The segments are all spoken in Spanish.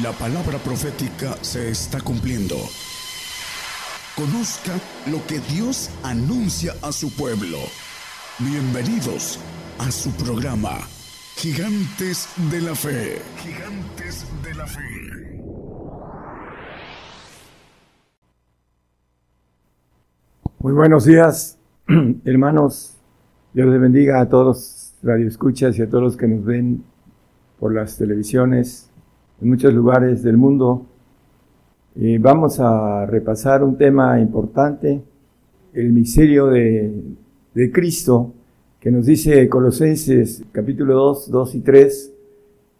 La palabra profética se está cumpliendo. Conozca lo que Dios anuncia a su pueblo. Bienvenidos a su programa, Gigantes de la Fe. Gigantes de la Fe. Muy buenos días, hermanos. Dios les bendiga a todos los radioescuchas y a todos los que nos ven por las televisiones en muchos lugares del mundo. y vamos a repasar un tema importante, el misterio de, de Cristo, que nos dice Colosenses capítulo 2, 2 y 3,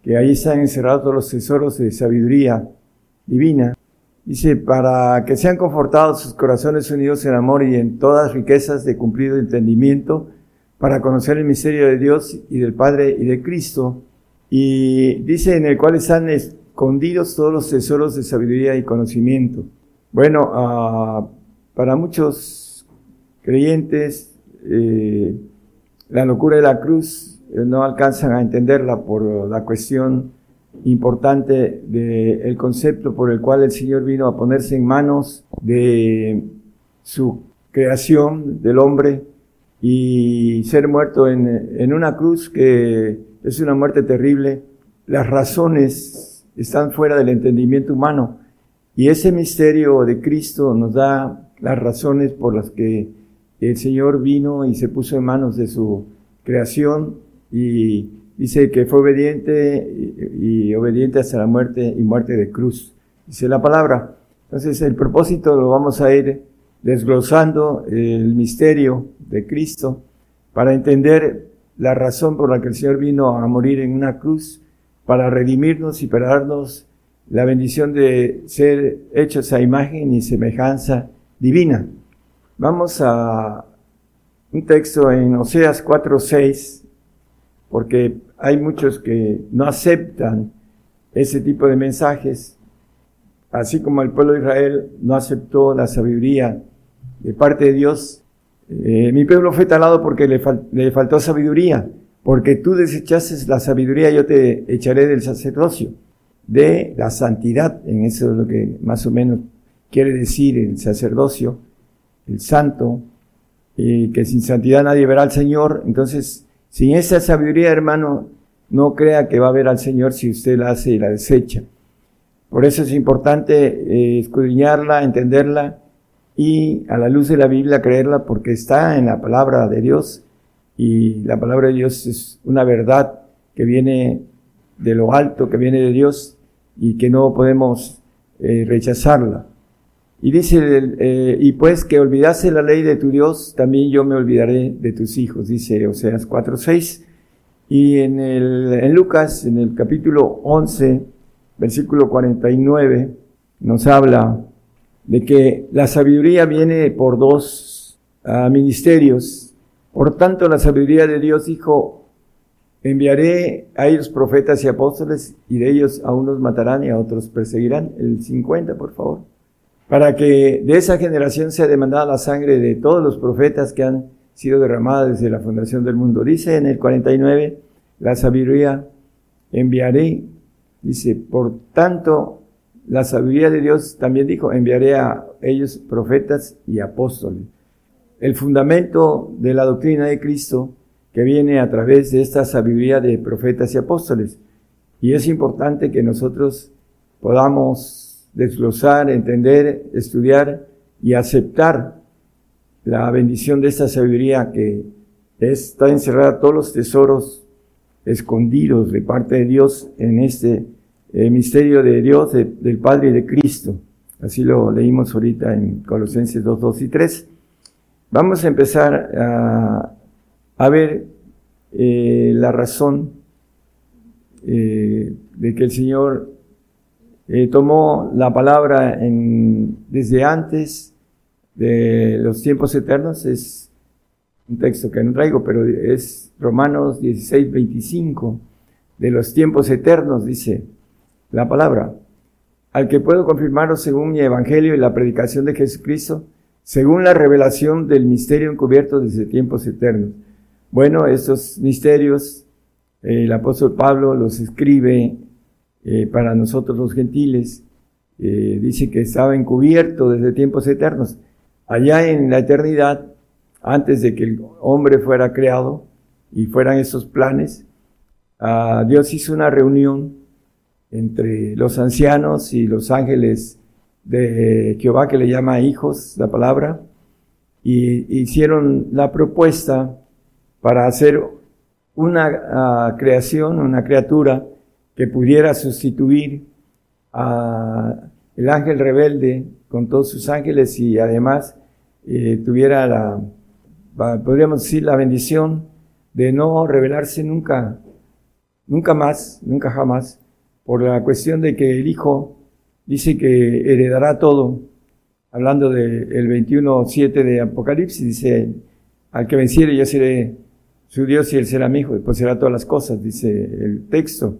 que ahí están encerrados todos los tesoros de sabiduría divina. Dice, para que sean confortados sus corazones unidos en amor y en todas riquezas de cumplido entendimiento, para conocer el misterio de Dios y del Padre y de Cristo, y dice en el cual están escondidos todos los tesoros de sabiduría y conocimiento. Bueno, uh, para muchos creyentes, eh, la locura de la cruz eh, no alcanzan a entenderla por la cuestión importante del concepto por el cual el Señor vino a ponerse en manos de su creación del hombre y ser muerto en, en una cruz que es una muerte terrible. Las razones están fuera del entendimiento humano. Y ese misterio de Cristo nos da las razones por las que el Señor vino y se puso en manos de su creación y dice que fue obediente y, obediente hasta la muerte y muerte de cruz. Dice la palabra. Entonces el propósito lo vamos a ir desglosando el misterio de Cristo para entender la razón por la que el Señor vino a morir en una cruz para redimirnos y para darnos la bendición de ser hechos a imagen y semejanza divina. Vamos a un texto en Oseas 4:6, porque hay muchos que no aceptan ese tipo de mensajes, así como el pueblo de Israel no aceptó la sabiduría de parte de Dios eh, mi pueblo fue talado porque le, faltó sabiduría, porque tú desechaste la sabiduría, yo te echaré del sacerdocio, de la santidad, en eso es lo que más o menos quiere decir el sacerdocio, el santo, que sin santidad nadie verá al Señor. Entonces, sin esa sabiduría, hermano, no crea que va a ver al Señor si usted la hace y la desecha. Por eso es importante eh, escudriñarla, entenderla y a la luz de la Biblia creerla porque está en la palabra de Dios y la palabra de Dios es una verdad que viene de lo alto, que viene de Dios y que no podemos eh, rechazarla. Y dice, eh, y pues que olvidase la ley de tu Dios, también yo me olvidaré de tus hijos, dice Oseas 4.6. Y en, el, en Lucas, en el capítulo 11, versículo 49, nos habla de que la sabiduría viene por dos uh, ministerios. Por tanto, la sabiduría de Dios dijo, enviaré a ellos profetas y apóstoles y de ellos a unos matarán y a otros perseguirán. El 50, por favor. Para que de esa generación sea demandada la sangre de todos los profetas que han sido derramadas desde la fundación del mundo. Dice en el 49, la sabiduría enviaré. Dice, por tanto, la sabiduría de Dios también dijo, enviaré a ellos profetas y apóstoles. El fundamento de la doctrina de Cristo que viene a través de esta sabiduría de profetas y apóstoles. Y es importante que nosotros podamos desglosar, entender, estudiar y aceptar la bendición de esta sabiduría que está encerrada todos los tesoros escondidos de parte de Dios en este el misterio de Dios, del Padre y de Cristo. Así lo leímos ahorita en Colosenses 2, 2 y 3. Vamos a empezar a, ver eh, la razón eh, de que el Señor eh, tomó la palabra desde antes de los tiempos eternos. Es un texto que no traigo, pero es Romanos 16, 25. De los tiempos eternos, dice la palabra, al que puedo confirmaros según mi evangelio y la predicación de Jesucristo, según la revelación del misterio encubierto desde tiempos eternos. Bueno, estos misterios, el apóstol Pablo los escribe eh, para nosotros los gentiles. Eh, dice que estaba encubierto desde tiempos eternos. Allá en la eternidad, antes de que el hombre fuera creado y fueran esos planes, ah, Dios hizo una reunión entre los ancianos y los ángeles de Jehová, que le llama hijos, la palabra, y hicieron la propuesta para hacer una ah, creación, una criatura que pudiera sustituir a el ángel rebelde con todos sus ángeles y además eh, tuviera la, podríamos decir, la bendición de no rebelarse nunca, nunca más, nunca jamás, por la cuestión de que el Hijo dice que heredará todo, hablando del 21.7 de Apocalipsis, dice, al que venciere yo seré su Dios y él será mi hijo, después será todas las cosas, dice el texto,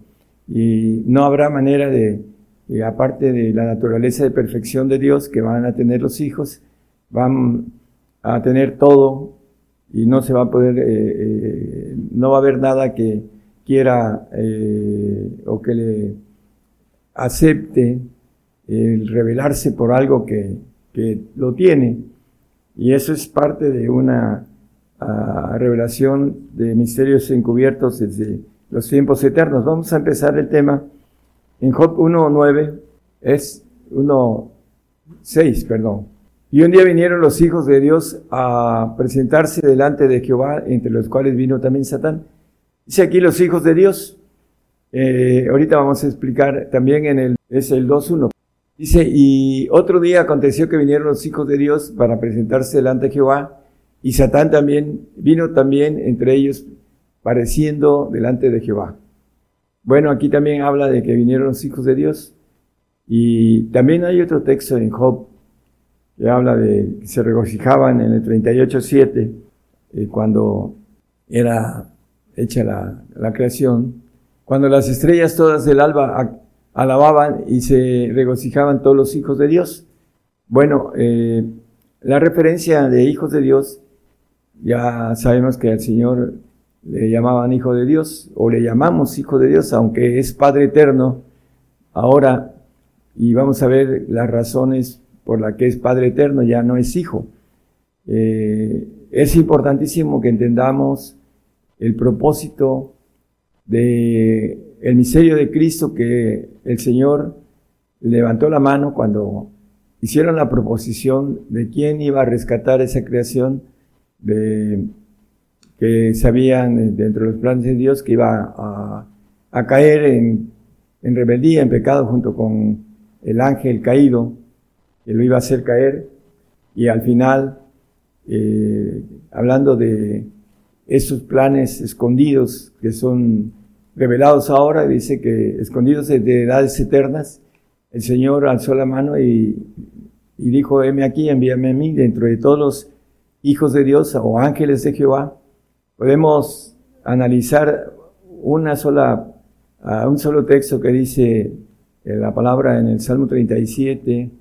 y no habrá manera de, eh, aparte de la naturaleza de perfección de Dios que van a tener los hijos, van a tener todo y no se va a poder, eh, eh, no va a haber nada que quiera o que le acepte el revelarse por algo que, que lo tiene. Y eso es parte de una ah, revelación de misterios encubiertos desde los tiempos eternos. Vamos a empezar el tema en Job 1.9, es 1.6, perdón. Y un día vinieron los hijos de Dios a presentarse delante de Jehová, entre los cuales vino también Satán. Dice aquí los hijos de Dios. Eh, ahorita vamos a explicar también en el, es el 2.1. Dice, y otro día aconteció que vinieron los hijos de Dios para presentarse delante de Jehová, y Satán también vino también entre ellos pareciendo delante de Jehová. Bueno, aquí también habla de que vinieron los hijos de Dios. Y también hay otro texto en Job que habla de que se regocijaban en el 38.7, eh, cuando era hecha la, creación, cuando las estrellas todas del alba alababan y se regocijaban todos los hijos de Dios. Bueno, eh, la referencia de hijos de Dios, ya sabemos que el Señor le llamaban hijo de Dios o le llamamos hijo de Dios, aunque es Padre eterno ahora y vamos a ver las razones por las que es Padre eterno, ya no es hijo. Eh, es importantísimo que entendamos el propósito de el misterio de Cristo que el Señor levantó la mano cuando hicieron la proposición de quién iba a rescatar esa creación de que sabían dentro de los planes de Dios que iba a, caer en, rebeldía, en pecado junto con el ángel caído, que lo iba a hacer caer, y al final, eh, hablando de esos planes escondidos que son revelados ahora, dice que escondidos de edades eternas, el Señor alzó la mano y, y dijo, heme aquí, envíame a mí, dentro de todos los hijos de Dios o ángeles de Jehová, podemos analizar una sola, un solo texto que dice eh, la palabra en el Salmo 37,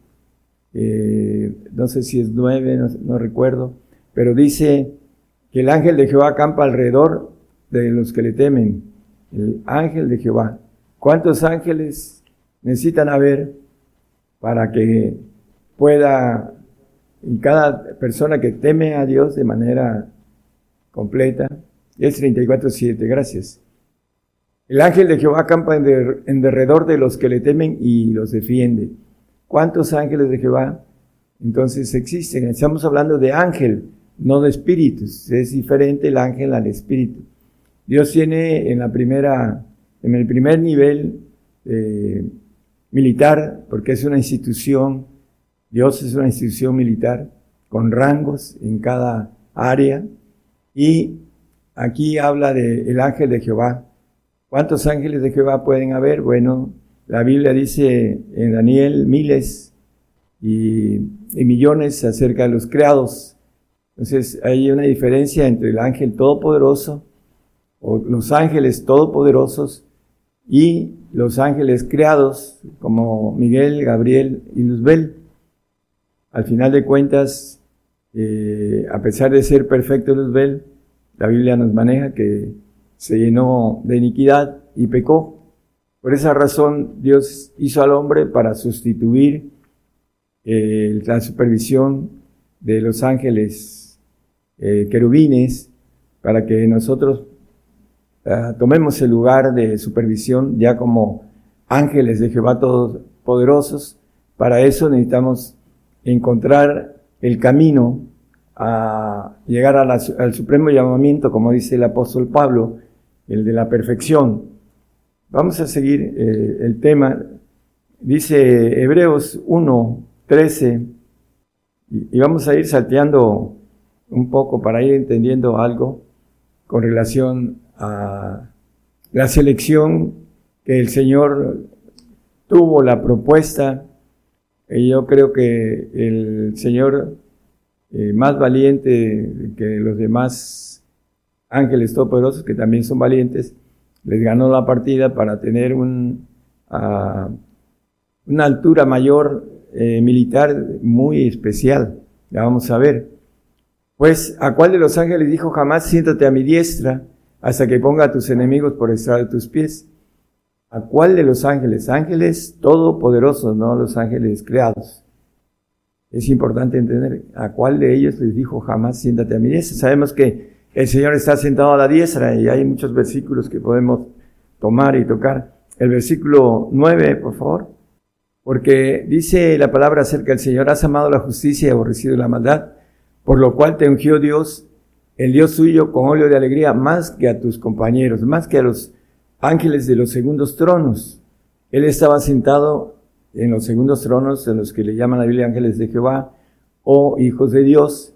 eh, no sé si es 9, no, recuerdo, pero dice que el ángel de Jehová acampa alrededor de los que le temen. El ángel de Jehová. ¿Cuántos ángeles necesitan haber para que pueda, en cada persona que teme a Dios de manera completa. Es 34.7, gracias. El ángel de Jehová acampa en, derredor de los que le temen y los defiende. ¿Cuántos ángeles de Jehová entonces existen? Estamos hablando de ángel, no de espíritus. Es diferente el ángel al espíritu. Dios tiene en la primera, en el primer nivel eh, militar, porque es una institución, Dios es una institución militar con rangos en cada área, y aquí habla del el ángel de Jehová. ¿Cuántos ángeles de Jehová pueden haber? Bueno, la Biblia dice en Daniel miles y, millones acerca de los creados. Entonces hay una diferencia entre el ángel todopoderoso o los ángeles todopoderosos y los ángeles creados como Miguel, Gabriel y Luzbel. Al final de cuentas, eh, a pesar de ser perfecto Luzbel, la Biblia nos maneja que se llenó de iniquidad y pecó. Por esa razón Dios hizo al hombre para sustituir eh, la supervisión de los ángeles eh, querubines, para que nosotros ah, tomemos el lugar de supervisión ya como ángeles de Jehová todos poderosos. Para eso necesitamos encontrar el camino a llegar al supremo llamamiento, como dice el apóstol Pablo, el de la perfección. Vamos a seguir eh, el tema. Dice Hebreos 1, 13, y, vamos a ir salteando un poco para ir entendiendo algo con relación a la selección que el Señor tuvo, la propuesta. Y yo creo que el Señor eh, más valiente que los demás ángeles todopoderosos, que también son valientes, les ganó la partida para tener un, una altura mayor eh, militar muy especial. Ya vamos a ver. Pues, ¿a cuál de los ángeles dijo jamás siéntate a mi diestra hasta que ponga a tus enemigos por estrado de tus pies? ¿A cuál de los ángeles? Ángeles todopoderosos, no los ángeles creados. Es importante entender a cuál de ellos les dijo jamás siéntate a mi diestra. Sabemos que el Señor está sentado a la diestra y hay muchos versículos que podemos tomar y tocar. El versículo 9, por favor. Porque dice la palabra acerca del Señor, has amado la justicia y aborrecido la maldad, por lo cual te ungió Dios, el Dios suyo, con óleo de alegría, más que a tus compañeros, más que a los ángeles de los segundos tronos. Él estaba sentado en los segundos tronos, en los que le llaman la Biblia ángeles de Jehová o hijos de Dios.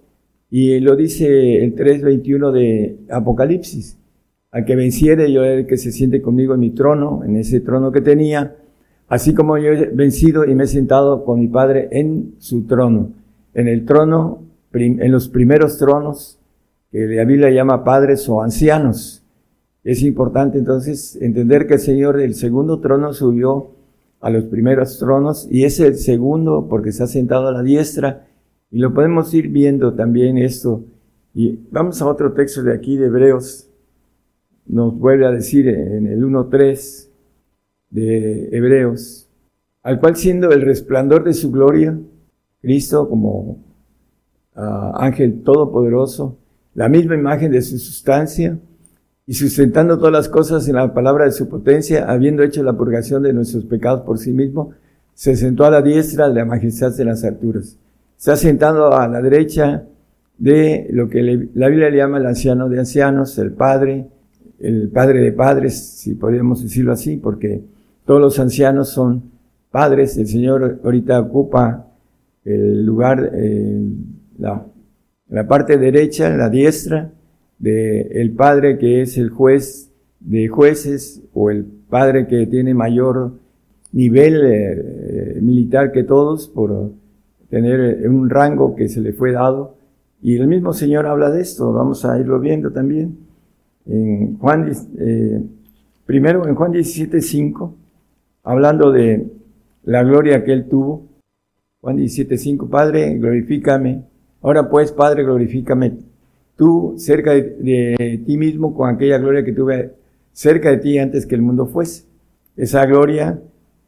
Y lo dice el 3.21 de Apocalipsis. Al que venciere, yo el que se siente conmigo en mi trono, en ese trono que tenía, así como yo he vencido y me he sentado con mi Padre en su trono. En el trono, en los primeros tronos, que la Biblia llama padres o ancianos. Es importante entonces entender que el Señor del segundo trono subió a los primeros tronos y es el segundo porque está sentado a la diestra y lo podemos ir viendo también esto. Y vamos a otro texto de aquí de Hebreos. Nos vuelve a decir en el 1.3 de Hebreos, al cual siendo el resplandor de su gloria, Cristo como ah, ángel todopoderoso, la misma imagen de su sustancia, y sustentando todas las cosas en la palabra de su potencia, habiendo hecho la purgación de nuestros pecados por sí mismo, se sentó a la diestra de la majestad de las alturas. Está sentado a la derecha de lo que la Biblia le llama el anciano de ancianos, el padre, el padre de padres, si podríamos decirlo así, porque todos los ancianos son padres. El Señor ahorita ocupa el lugar, la, la parte derecha, la diestra, de el padre que es el juez de jueces o el padre que tiene mayor nivel eh, militar que todos por tener un rango que se le fue dado. Y el mismo Señor habla de esto, vamos a irlo viendo también. En Juan, eh, primero en Juan 17, 5, hablando de la gloria que él tuvo. Juan 17, 5, Padre, glorifícame. Ahora pues, Padre, glorifícame tú cerca de, ti mismo con aquella gloria que tuve cerca de ti antes que el mundo fuese. Esa gloria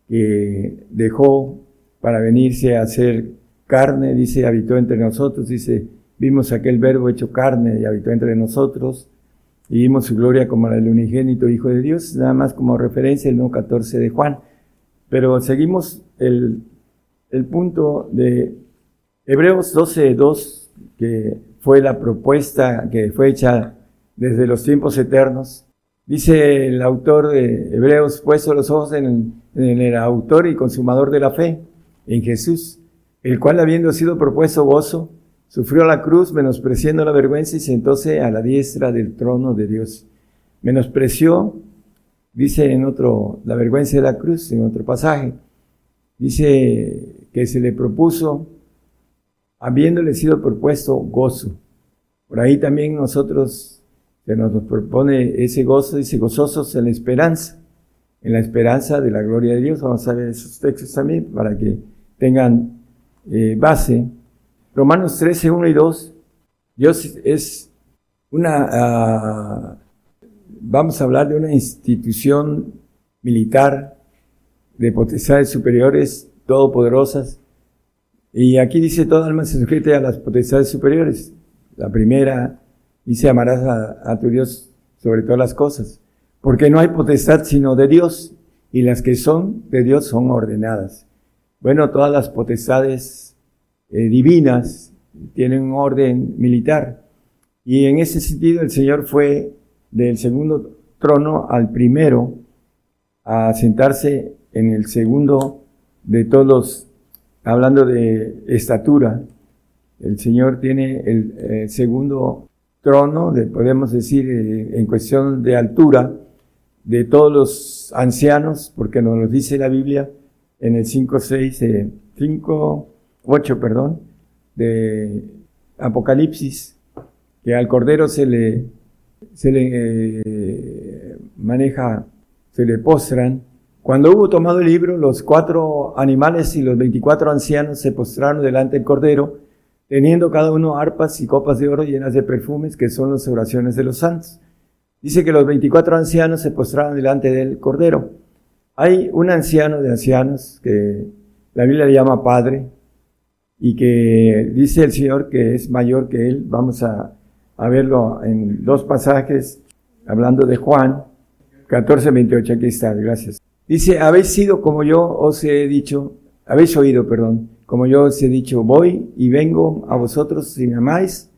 que dejó para venirse a ser carne, dice, habitó entre nosotros, dice, vimos aquel verbo hecho carne y habitó entre nosotros, y vimos su gloria como la del unigénito Hijo de Dios, nada más como referencia el 1.14 de Juan. Pero seguimos el, el punto de Hebreos 12.2, que fue la propuesta que fue hecha desde los tiempos eternos. Dice el autor de Hebreos, puesto los ojos en, el autor y consumador de la fe, en Jesús, el cual habiendo sido propuesto gozo, sufrió la cruz, menospreciando la vergüenza y sentóse a la diestra del trono de Dios. Menospreció, dice en otro, la vergüenza de la cruz, en otro pasaje. Dice que se le propuso habiéndole sido propuesto gozo. Por ahí también nosotros se nos propone ese gozo, dice gozosos en la esperanza, en la esperanza de la gloria de Dios. Vamos a ver esos textos también para que tengan eh, base. Romanos 13, 1 y 2. Dios es una, ah, vamos a hablar de una institución militar, de potestades superiores, todopoderosas. Y aquí dice, todo alma se sujete a las potestades superiores. La primera dice, amarás a, tu Dios sobre todas las cosas. Porque no hay potestad sino de Dios, y las que son de Dios son ordenadas. Bueno, todas las potestades eh, divinas tienen un orden militar. Y en ese sentido el Señor fue del segundo trono al primero a sentarse en el segundo de todos hablando de estatura. El Señor tiene el, eh, segundo trono, de, podemos decir, eh, en cuestión de altura, de todos los ancianos, porque nos lo dice la Biblia en el 5, 6, 5, 8, perdón, de Apocalipsis, que al Cordero se le, se le eh, maneja, se le postran. Cuando hubo tomado el libro, los cuatro animales y los veinticuatro ancianos se postraron delante del Cordero, teniendo cada uno arpas y copas de oro llenas de perfumes, que son las oraciones de los santos. Dice que los veinticuatro ancianos se postraron delante del Cordero. Hay un anciano de ancianos que la Biblia le llama Padre y que dice el Señor que es mayor que él. Vamos a verlo en dos pasajes, hablando de Juan 14, 28, aquí está, gracias. Dice, habéis sido como yo os he dicho, habéis oído, perdón, como yo os he dicho, voy y vengo a vosotros si me amáis,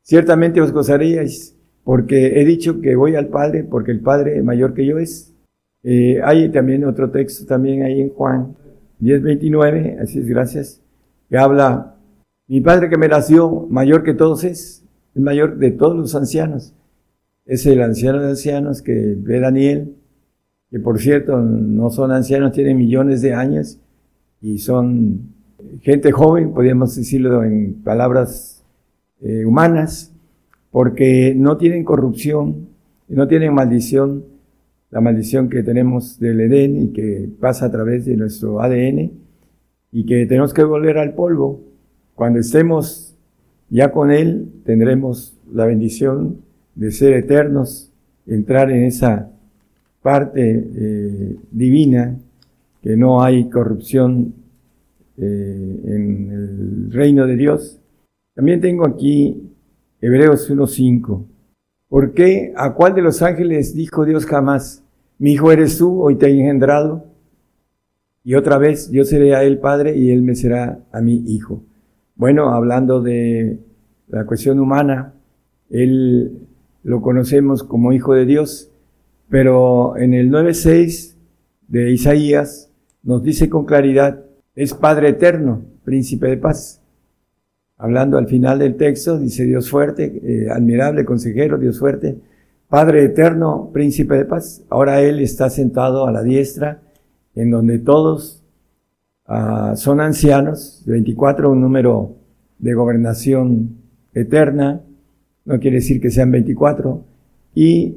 ciertamente os gozaríais, porque he dicho que voy al Padre, porque el Padre mayor que yo es. Eh, hay también otro texto también ahí en Juan 10, 29, así es, gracias, que habla, mi Padre que me nació, mayor que todos es, el mayor de todos los ancianos. Es el anciano de ancianos que ve Daniel, que por cierto no son ancianos, tienen millones de años y son gente joven, podríamos decirlo en palabras eh, humanas, porque no tienen corrupción, no tienen maldición, la maldición que tenemos del Edén y que pasa a través de nuestro ADN y que tenemos que volver al polvo. Cuando estemos ya con Él tendremos la bendición de ser eternos, entrar en esa parte eh, divina, que no hay corrupción eh, en el reino de Dios. También tengo aquí Hebreos 1.5. ¿Por qué? ¿A cuál de los ángeles dijo Dios jamás? Mi hijo eres tú, hoy te he engendrado. Y otra vez, yo seré a él padre y él me será a mi hijo. Bueno, hablando de la cuestión humana, él lo conocemos como Hijo de Dios, pero en el 9.6 de Isaías nos dice con claridad, es Padre eterno, príncipe de paz. Hablando al final del texto, dice Dios fuerte, eh, admirable consejero, Dios fuerte, Padre eterno, príncipe de paz. Ahora Él está sentado a la diestra, en donde todos Ah, son ancianos, 24, un número de gobernación eterna, no quiere decir que sean 24, y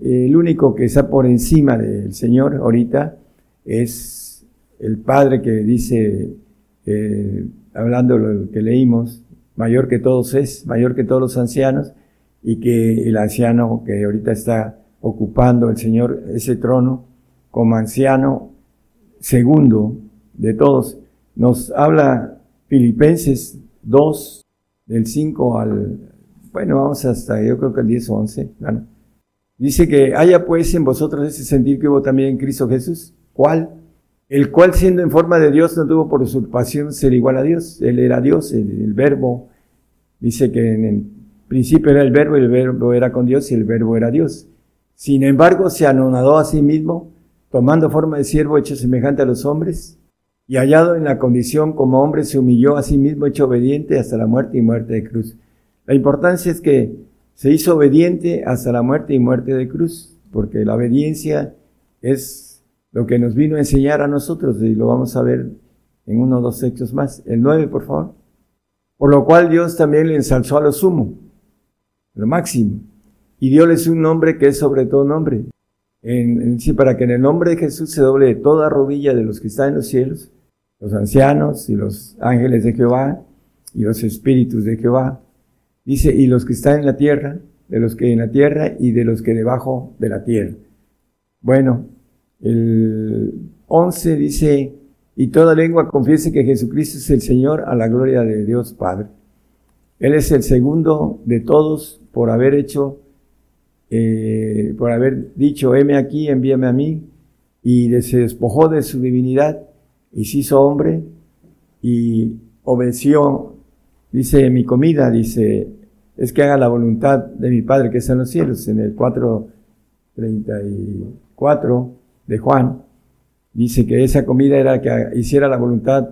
el único que está por encima del Señor ahorita es el Padre que dice, eh, hablando lo que leímos, mayor que todos es, mayor que todos los ancianos, y que el anciano que ahorita está ocupando el Señor ese trono como anciano segundo de todos. Nos habla Filipenses 2, del 5 al, bueno, vamos hasta yo creo que el 10 o 11. Bueno. Dice que haya pues en vosotros ese sentir que hubo también en Cristo Jesús. ¿Cuál? El cual siendo en forma de Dios no tuvo por usurpación ser igual a Dios. Él era Dios, el, el verbo. Dice que en el principio era el verbo y el verbo era con Dios y el verbo era Dios. Sin embargo, se anonadó a sí mismo, tomando forma de siervo hecho semejante a los hombres y hallado en la condición como hombre se humilló a sí mismo, hecho obediente hasta la muerte y muerte de cruz. La importancia es que se hizo obediente hasta la muerte y muerte de cruz, porque la obediencia es lo que nos vino a enseñar a nosotros y lo vamos a ver en uno o dos textos más. El nueve, por favor. Por lo cual Dios también le ensalzó a lo sumo, lo máximo, y dióles un nombre que es sobre todo nombre. En, para que en el nombre de Jesús se doble toda rodilla de los que están en los cielos los ancianos y los ángeles de Jehová y los espíritus de Jehová. Dice, y los que están en la tierra, de los que en la tierra y de los que debajo de la tierra. Bueno, El 11 dice, y toda lengua confiese que Jesucristo es el Señor a la gloria de Dios Padre. Él es el segundo de todos por haber hecho, eh, por haber dicho, heme aquí, envíame a mí, y se despojó de su divinidad y se hizo hombre y obedeció, dice mi comida, dice, es que haga la voluntad de mi Padre que está en los cielos, en el 4.34 de Juan, dice que esa comida era que hiciera la voluntad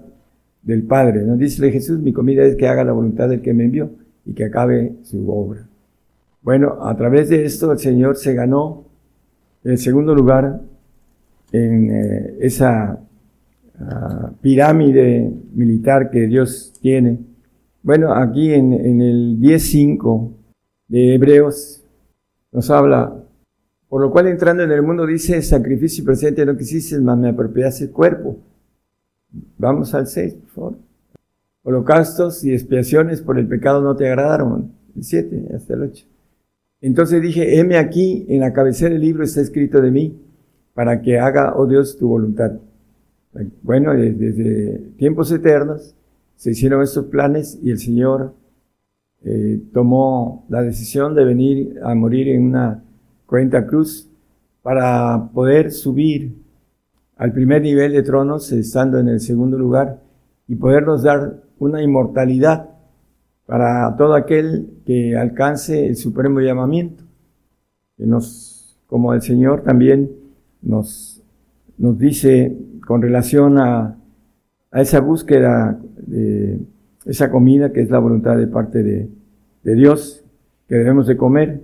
del Padre. ¿no? Dice Jesús, mi comida es que haga la voluntad del que me envió y que acabe su obra. Bueno, a través de esto el Señor se ganó el segundo lugar en eh, esa ah, pirámide militar que Dios tiene. Bueno, aquí en, el 10.5 de Hebreos nos habla, por lo cual entrando en el mundo dice, sacrificio presente no quisiste, más me apropiaste el cuerpo. Vamos al 6, por favor. Holocaustos y expiaciones por el pecado no te agradaron. El 7 hasta el 8. Entonces dije, heme aquí, en la cabecera del libro está escrito de mí, para que haga, oh Dios, tu voluntad. Bueno, desde, tiempos eternos se hicieron estos planes y el Señor eh, tomó la decisión de venir a morir en una cuenta cruz para poder subir al primer nivel de tronos, estando en el segundo lugar, y podernos dar una inmortalidad para todo aquel que alcance el supremo llamamiento, que nos, como el Señor también nos, nos dice con relación a, a esa búsqueda de esa comida que es la voluntad de parte de, de Dios, que debemos de comer,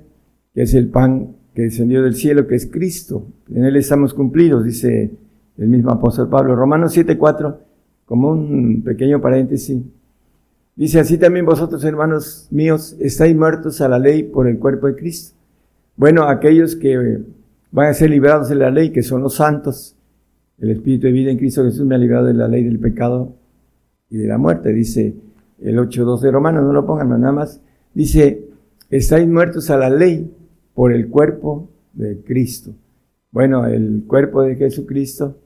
que es el pan que descendió del cielo, que es Cristo. En Él estamos cumplidos, dice el mismo apóstol Pablo. Romanos 7:4, como un pequeño paréntesis, dice así también vosotros, hermanos míos, estáis muertos a la ley por el cuerpo de Cristo. Bueno, aquellos que van a ser liberados de la ley, que son los santos. El Espíritu de vida en Cristo Jesús me ha librado de la ley del pecado y de la muerte, dice el 8.2 de Romanos, no lo pongan nada más. Dice, estáis muertos a la ley por el cuerpo de Cristo. Bueno, el cuerpo de Jesucristo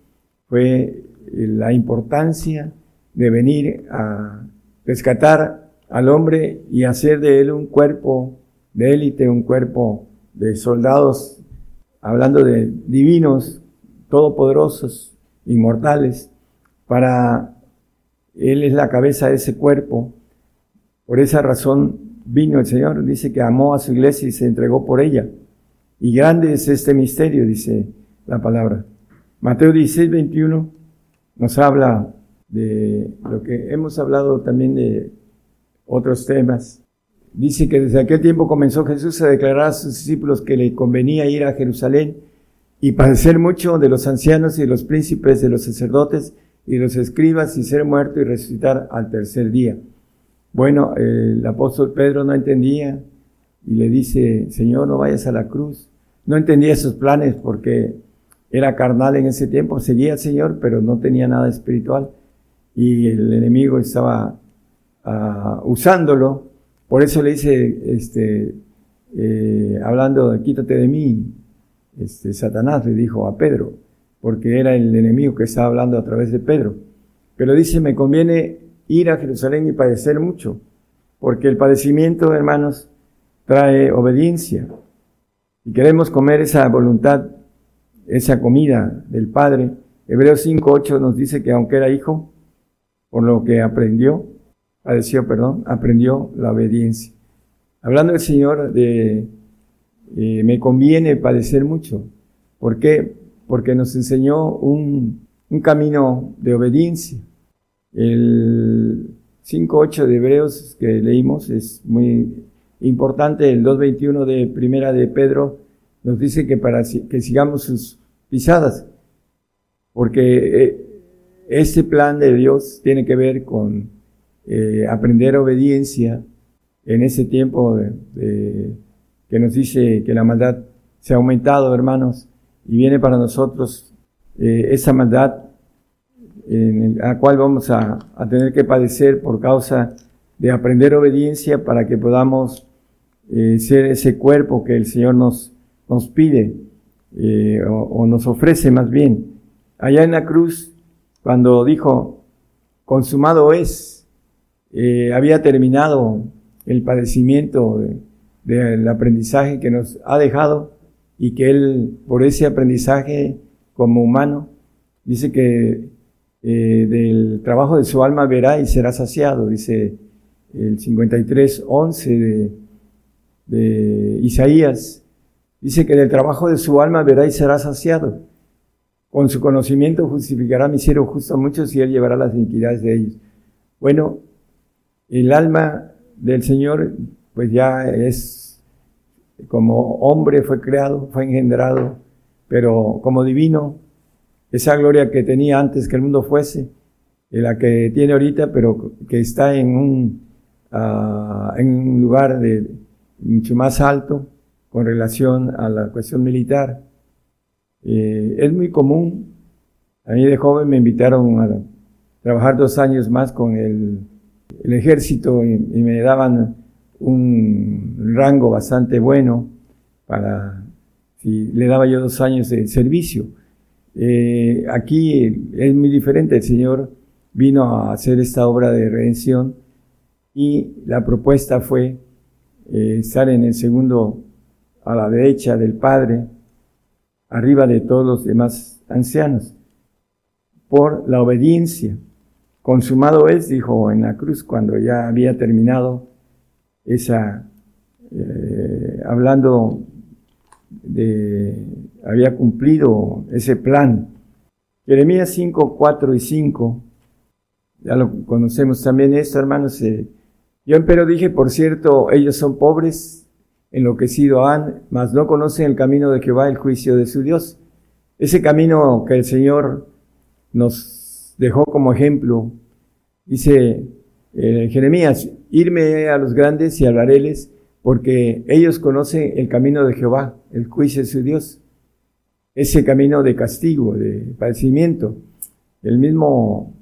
fue la importancia de venir a rescatar al hombre y hacer de él un cuerpo de élite, un cuerpo de soldados hablando de divinos, todopoderosos, inmortales, para Él es la cabeza de ese cuerpo. Por esa razón vino el Señor, dice que amó a su iglesia y se entregó por ella. Y grande es este misterio, dice la palabra. Mateo 16, 21 nos habla de lo que hemos hablado también de otros temas. Dice que desde aquel tiempo comenzó Jesús a declarar a sus discípulos que le convenía ir a Jerusalén y padecer mucho de los ancianos y de los príncipes, de los sacerdotes y de los escribas y ser muerto y resucitar al tercer día. Bueno, el apóstol Pedro no entendía y le dice, Señor, no vayas a la cruz. No entendía esos planes porque era carnal en ese tiempo, seguía al Señor, pero no tenía nada espiritual y el enemigo estaba uh, usándolo por eso le dice, este, eh, hablando quítate de mí, este, Satanás le dijo a Pedro, porque era el enemigo que estaba hablando a través de Pedro. Pero dice, me conviene ir a Jerusalén y padecer mucho, porque el padecimiento, hermanos, trae obediencia. Y queremos comer esa voluntad, esa comida del Padre. Hebreos 5.8 nos dice que aunque era hijo, por lo que aprendió, padeció, perdón, aprendió la obediencia. Hablando el Señor de, me conviene padecer mucho. ¿Por qué? Porque nos enseñó un, camino de obediencia. El 5.8 de Hebreos que leímos es muy importante. El 2.21 de Primera de Pedro nos dice que para que sigamos sus pisadas. Porque eh, ese plan de Dios tiene que ver con eh, aprender obediencia en ese tiempo de, que nos dice que la maldad se ha aumentado, hermanos, y viene para nosotros eh, esa maldad en la cual vamos a, tener que padecer por causa de aprender obediencia para que podamos eh, ser ese cuerpo que el Señor nos, pide. eh, o, nos ofrece más bien. Allá en la cruz, cuando dijo, consumado es, había terminado el padecimiento del aprendizaje que nos ha dejado y que Él, por ese aprendizaje como humano, dice que eh, del trabajo de su alma verá y será saciado, dice el 53, 11 de, de Isaías, dice que del trabajo de su alma verá y será saciado. Con su conocimiento justificará mi cielo justo a muchos y él llevará las iniquidades de ellos. Bueno, el alma del Señor pues ya es como hombre fue creado, fue engendrado, pero como divino, esa gloria que tenía antes que el mundo fuese, y la que tiene ahorita, pero que está en un, ah, en un lugar de mucho más alto con relación a la cuestión militar. Eh, es muy común, a mí de joven me invitaron a trabajar dos años más con el, el ejército y me daban un rango bastante bueno para si le daba yo dos años de servicio. Eh, aquí es muy diferente, el Señor vino a hacer esta obra de redención y la propuesta fue eh, estar en el segundo a la derecha del Padre, arriba de todos los demás ancianos, por la obediencia. Consumado es, dijo en la cruz, cuando ya había terminado esa, eh, hablando de, había cumplido ese plan. Jeremías 5, 4 y 5, ya lo conocemos también esto, hermanos. Eh, yo pero dije, por cierto, ellos son pobres, enloquecido han, mas no conocen el camino de Jehová, el juicio de su Dios. Ese camino que el Señor nos dejó como ejemplo, dice eh, Jeremías, irme a los grandes y hablaréles, porque ellos conocen el camino de Jehová, el juicio de su Dios, ese camino de castigo, de padecimiento. El mismo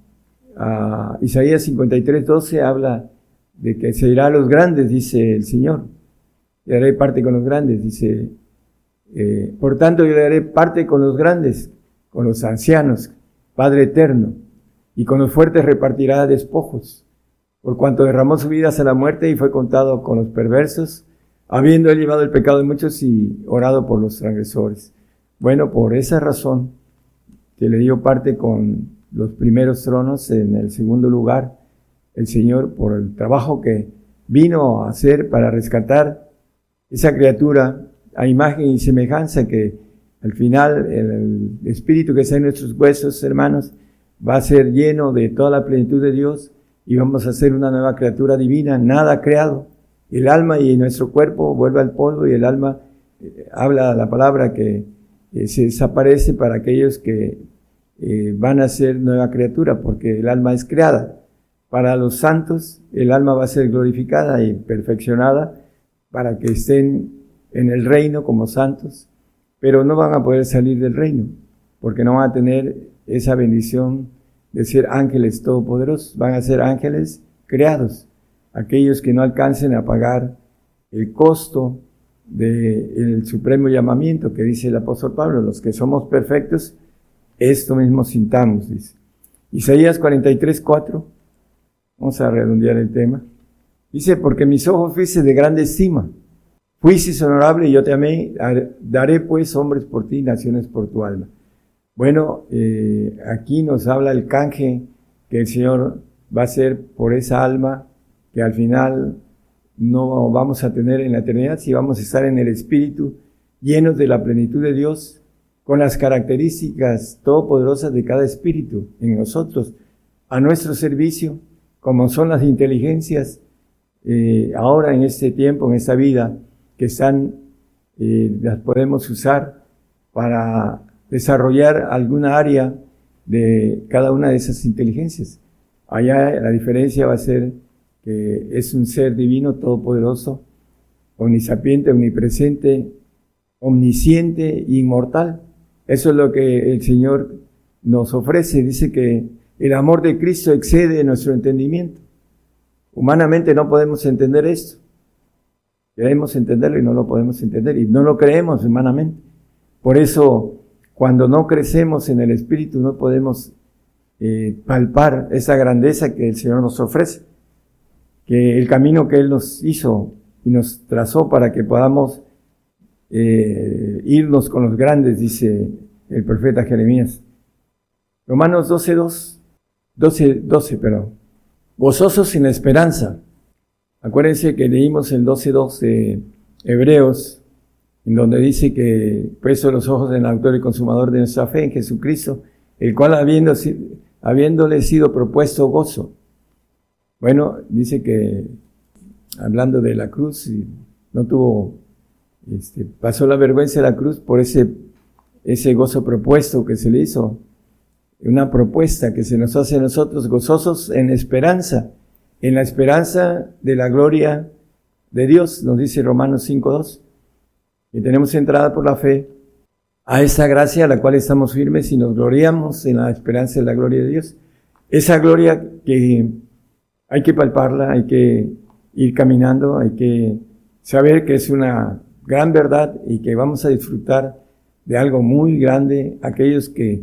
uh, Isaías 53, 12 habla de que se irá a los grandes, dice el Señor. Y haré parte con los grandes, dice. Eh, por tanto, yo le haré parte con los grandes, con los ancianos, Padre eterno, y con los fuertes repartirá despojos por cuanto derramó su vida hasta la muerte y fue contado con los perversos, habiendo él llevado el pecado de muchos y orado por los transgresores. Bueno, por esa razón que le dio parte con los primeros tronos en el segundo lugar, el Señor, por el trabajo que vino a hacer para rescatar esa criatura a imagen y semejanza que al final el espíritu que está en nuestros huesos, hermanos, va a ser lleno de toda la plenitud de Dios y vamos a ser una nueva criatura divina, nada creado. El alma y nuestro cuerpo vuelve al polvo y el alma eh, habla la palabra que eh, se desaparece para aquellos que eh, van a ser nueva criatura, porque el alma es creada. Para los santos, el alma va a ser glorificada y perfeccionada para que estén en el reino como santos, pero no van a poder salir del reino, porque no van a tener esa bendición de ser ángeles todopoderosos, van a ser ángeles creados, aquellos que no alcancen a pagar el costo del supremo llamamiento que dice el apóstol Pablo, los que somos perfectos, esto mismo sintamos, dice. Isaías 43, 4, vamos a redondear el tema. Dice, porque mis ojos fuiste de grande estima, fuiste honorable y yo te amé, daré pues hombres por ti, naciones por tu alma. Bueno, eh, aquí nos habla el canje que el Señor va a hacer por esa alma que al final no vamos a tener en la eternidad, si vamos a estar en el Espíritu, llenos de la plenitud de Dios, con las características todopoderosas de cada espíritu en nosotros, a nuestro servicio, como son las inteligencias eh, ahora en este tiempo, en esta vida, que están, eh, las podemos usar para desarrollar alguna área de cada una de esas inteligencias. Allá la diferencia va a ser que es un ser divino, todopoderoso, omnisapiente, omnipresente, omnisciente e inmortal. Eso es lo que el Señor nos ofrece. Dice que el amor de Cristo excede nuestro entendimiento. Humanamente no podemos entender esto. Queremos entenderlo y no lo podemos entender y no lo creemos humanamente Por eso, cuando no crecemos en el Espíritu, no podemos eh, palpar esa grandeza que el Señor nos ofrece, que el camino que Él nos hizo y nos trazó para que podamos eh, irnos con los grandes, dice el profeta Jeremías. Romanos 12, 2, 12, 12, pero gozosos sin esperanza. Acuérdense que leímos el 12, 2 de Hebreos, en donde dice que puesto los ojos en el autor y consumador de nuestra fe en Jesucristo, el cual habiendo, habiéndole sido propuesto gozo. Bueno, dice que hablando de la cruz, no tuvo, este, pasó la vergüenza de la cruz por ese, ese gozo propuesto que se le hizo, una propuesta que se nos hace a nosotros gozosos en esperanza, en la esperanza de la gloria de Dios, nos dice Romanos 5.2, y tenemos entrada por la fe a esa gracia a la cual estamos firmes y nos gloriamos en la esperanza de la gloria de Dios. Esa gloria que hay que palparla, hay que ir caminando, hay que saber que es una gran verdad y que vamos a disfrutar de algo muy grande, aquellos que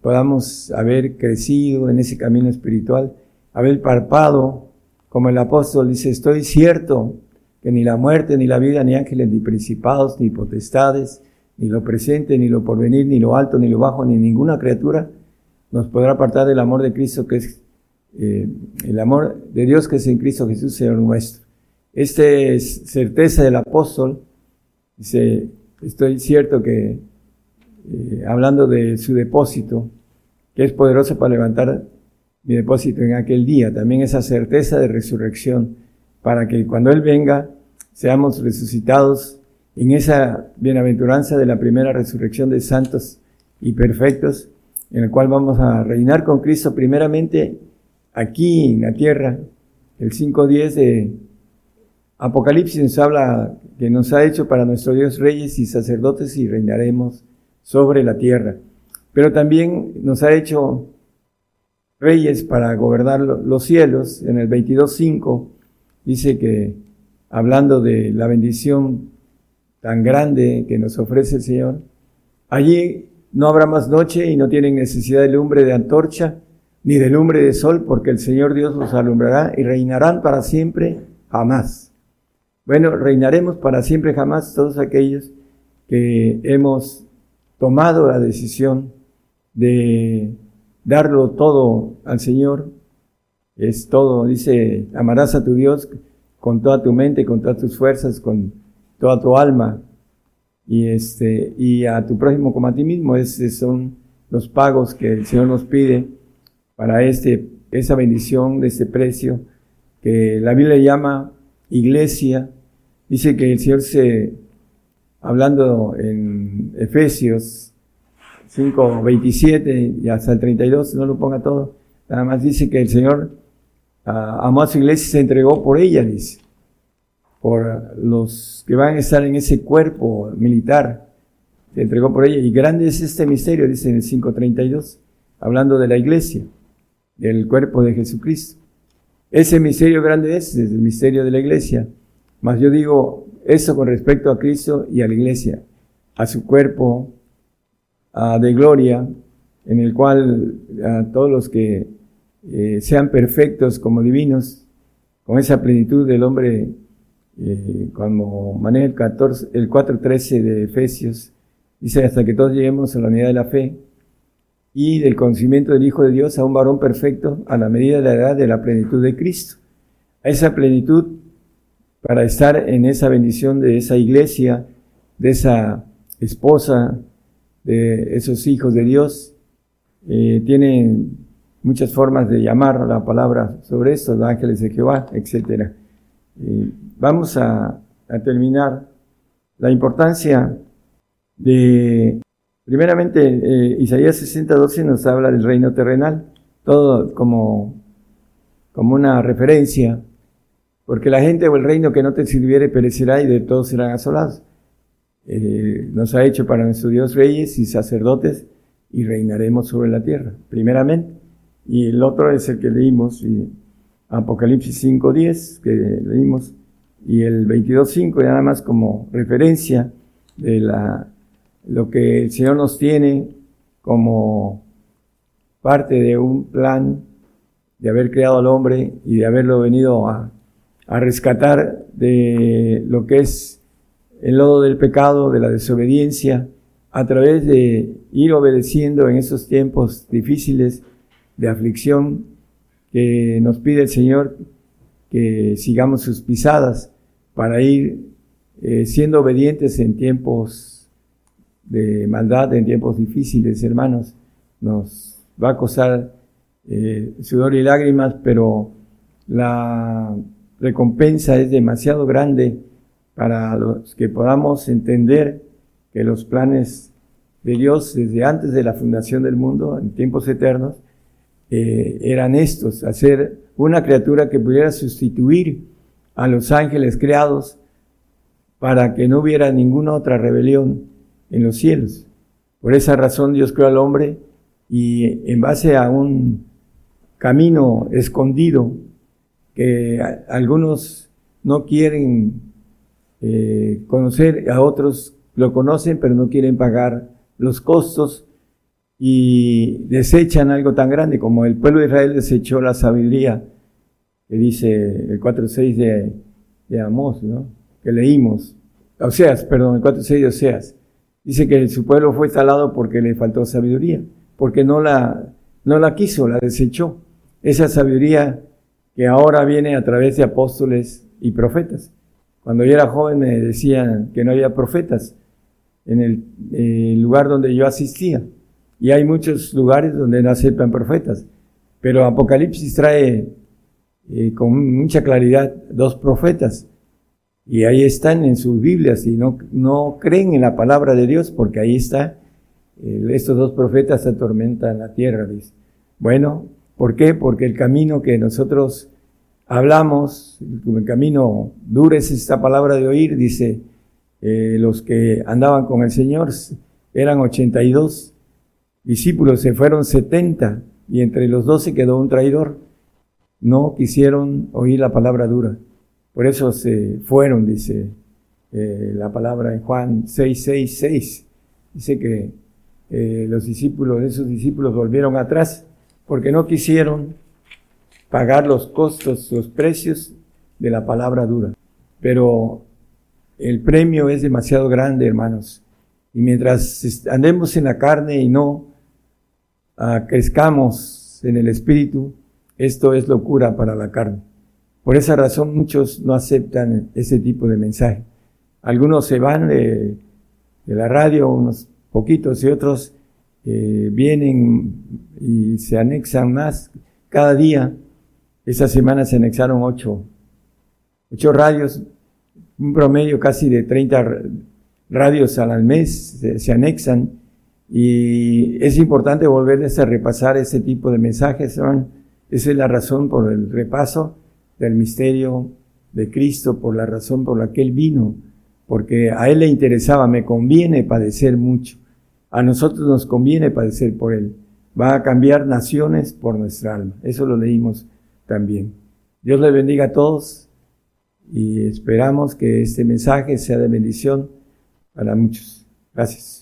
podamos haber crecido en ese camino espiritual, haber palpado, como el apóstol dice, estoy cierto que ni la muerte, ni la vida, ni ángeles, ni principados, ni potestades, ni lo presente, ni lo porvenir, ni lo alto, ni lo bajo, ni ninguna criatura nos podrá apartar del amor de Cristo, que es eh, el amor de Dios que es en Cristo Jesús, Señor nuestro. Esta es certeza del apóstol. Dice, estoy cierto que, eh, hablando de su depósito, que es poderoso para levantar mi depósito en aquel día, también esa certeza de resurrección, para que cuando Él venga, seamos resucitados en esa bienaventuranza de la primera resurrección de santos y perfectos, en el cual vamos a reinar con Cristo primeramente aquí en la tierra. El 5.10 de Apocalipsis nos habla que nos ha hecho para nuestro Dios reyes y sacerdotes y reinaremos sobre la tierra. Pero también nos ha hecho reyes para gobernar los cielos. En el 22.5 dice que hablando de la bendición tan grande que nos ofrece el Señor. Allí no habrá más noche y no tienen necesidad de lumbre de antorcha ni de lumbre de sol, porque el Señor Dios los alumbrará y reinarán para siempre jamás. Bueno, reinaremos para siempre jamás todos aquellos que hemos tomado la decisión de darlo todo al Señor. Es todo, dice, amarás a tu Dios con toda tu mente, con todas tus fuerzas, con toda tu alma y este y a tu prójimo como a ti mismo. Esos son los pagos que el Señor nos pide para este, esa bendición de este precio que la Biblia llama iglesia. Dice que el Señor se, hablando en Efesios 5, 27 y hasta el 32, no lo ponga todo, nada más dice que el Señor a su iglesia y se entregó por ella, dice por los que van a estar en ese cuerpo militar. Se entregó por ella. Y grande es este misterio, dice en el 532, hablando de la iglesia, del cuerpo de Jesucristo. Ese misterio grande es, es el misterio de la iglesia. Mas yo digo eso con respecto a Cristo y a la iglesia, a su cuerpo de gloria, en el cual a todos los que eh, sean perfectos como divinos, con esa plenitud del hombre eh, cuando maneja el, 14, el 4.13 de Efesios, dice hasta que todos lleguemos a la unidad de la fe y del conocimiento del Hijo de Dios a un varón perfecto a la medida de la edad de la plenitud de Cristo. A esa plenitud para estar en esa bendición de esa iglesia, de esa esposa, de esos hijos de Dios, eh, tienen muchas formas de llamar la palabra sobre esto, los ángeles de Jehová, etcétera vamos a, terminar la importancia de, primeramente, eh, Isaías 60, 12 nos habla del reino terrenal, todo como, como una referencia, porque la gente o el reino que no te sirviere perecerá y de todos serán asolados. Eh, nos ha hecho para nuestro Dios reyes y sacerdotes y reinaremos sobre la tierra, primeramente. Y el otro es el que leímos, y Apocalipsis 5.10, que leímos, y el 22.5, nada más como referencia de la lo que el Señor nos tiene como parte de un plan de haber creado al hombre y de haberlo venido a, a rescatar de lo que es el lodo del pecado, de la desobediencia, a través de ir obedeciendo en esos tiempos difíciles de aflicción que nos pide el Señor que sigamos sus pisadas para ir eh, siendo obedientes en tiempos de maldad, en tiempos difíciles, hermanos. Nos va a costar eh, sudor y lágrimas, pero la recompensa es demasiado grande para los que podamos entender que los planes de Dios desde antes de la fundación del mundo, en tiempos eternos, eh, eran estos, hacer una criatura que pudiera sustituir a los ángeles creados para que no hubiera ninguna otra rebelión en los cielos. Por esa razón Dios creó al hombre y en base a un camino escondido que algunos no quieren eh, conocer, a otros lo conocen pero no quieren pagar los costos y desechan algo tan grande como el pueblo de Israel desechó la sabiduría que dice el 4.6 de, de Amós, que leímos, Oseas, perdón, el 4.6 de Oseas, dice que su pueblo fue talado porque le faltó sabiduría, porque no la, no la quiso, la desechó. Esa sabiduría que ahora viene a través de apóstoles y profetas. Cuando yo era joven me decían que no había profetas en el lugar donde yo asistía. Y hay muchos lugares donde no aceptan profetas. Pero Apocalipsis trae eh, con mucha claridad dos profetas y ahí están en sus Biblias y no, no creen en la palabra de Dios porque ahí está, estos dos profetas atormentan la tierra, dice. Bueno, ¿por qué? Porque el camino que nosotros hablamos, el camino duro es esta palabra de oír, dice, eh, los que andaban con el Señor eran 82 discípulos, se fueron 70 y entre los 12 quedó un traidor. No quisieron oír la palabra dura. Por eso se fueron, dice eh, la palabra en Juan 6, 6, 6. Dice que eh, los discípulos, esos discípulos volvieron atrás porque no quisieron pagar los costos, los precios de la palabra dura. Pero el premio es demasiado grande, hermanos. Y mientras andemos en la carne y no ah, crezcamos en el espíritu, esto es locura para la carne. Por esa razón muchos no aceptan ese tipo de mensaje. Algunos se van de, la radio, unos poquitos y otros eh, vienen y se anexan más cada día. Esta semana se anexaron ocho, ocho radios, un promedio casi de 30 radios al mes se anexan y es importante volverles a repasar ese tipo de mensajes. Esa es la razón por el repaso del misterio de Cristo por la razón por la que Él vino, porque a Él le interesaba, me conviene padecer mucho, a nosotros nos conviene padecer por Él, va a cambiar naciones por nuestra alma, eso lo leímos también. Dios le bendiga a todos y esperamos que este mensaje sea de bendición para muchos. Gracias.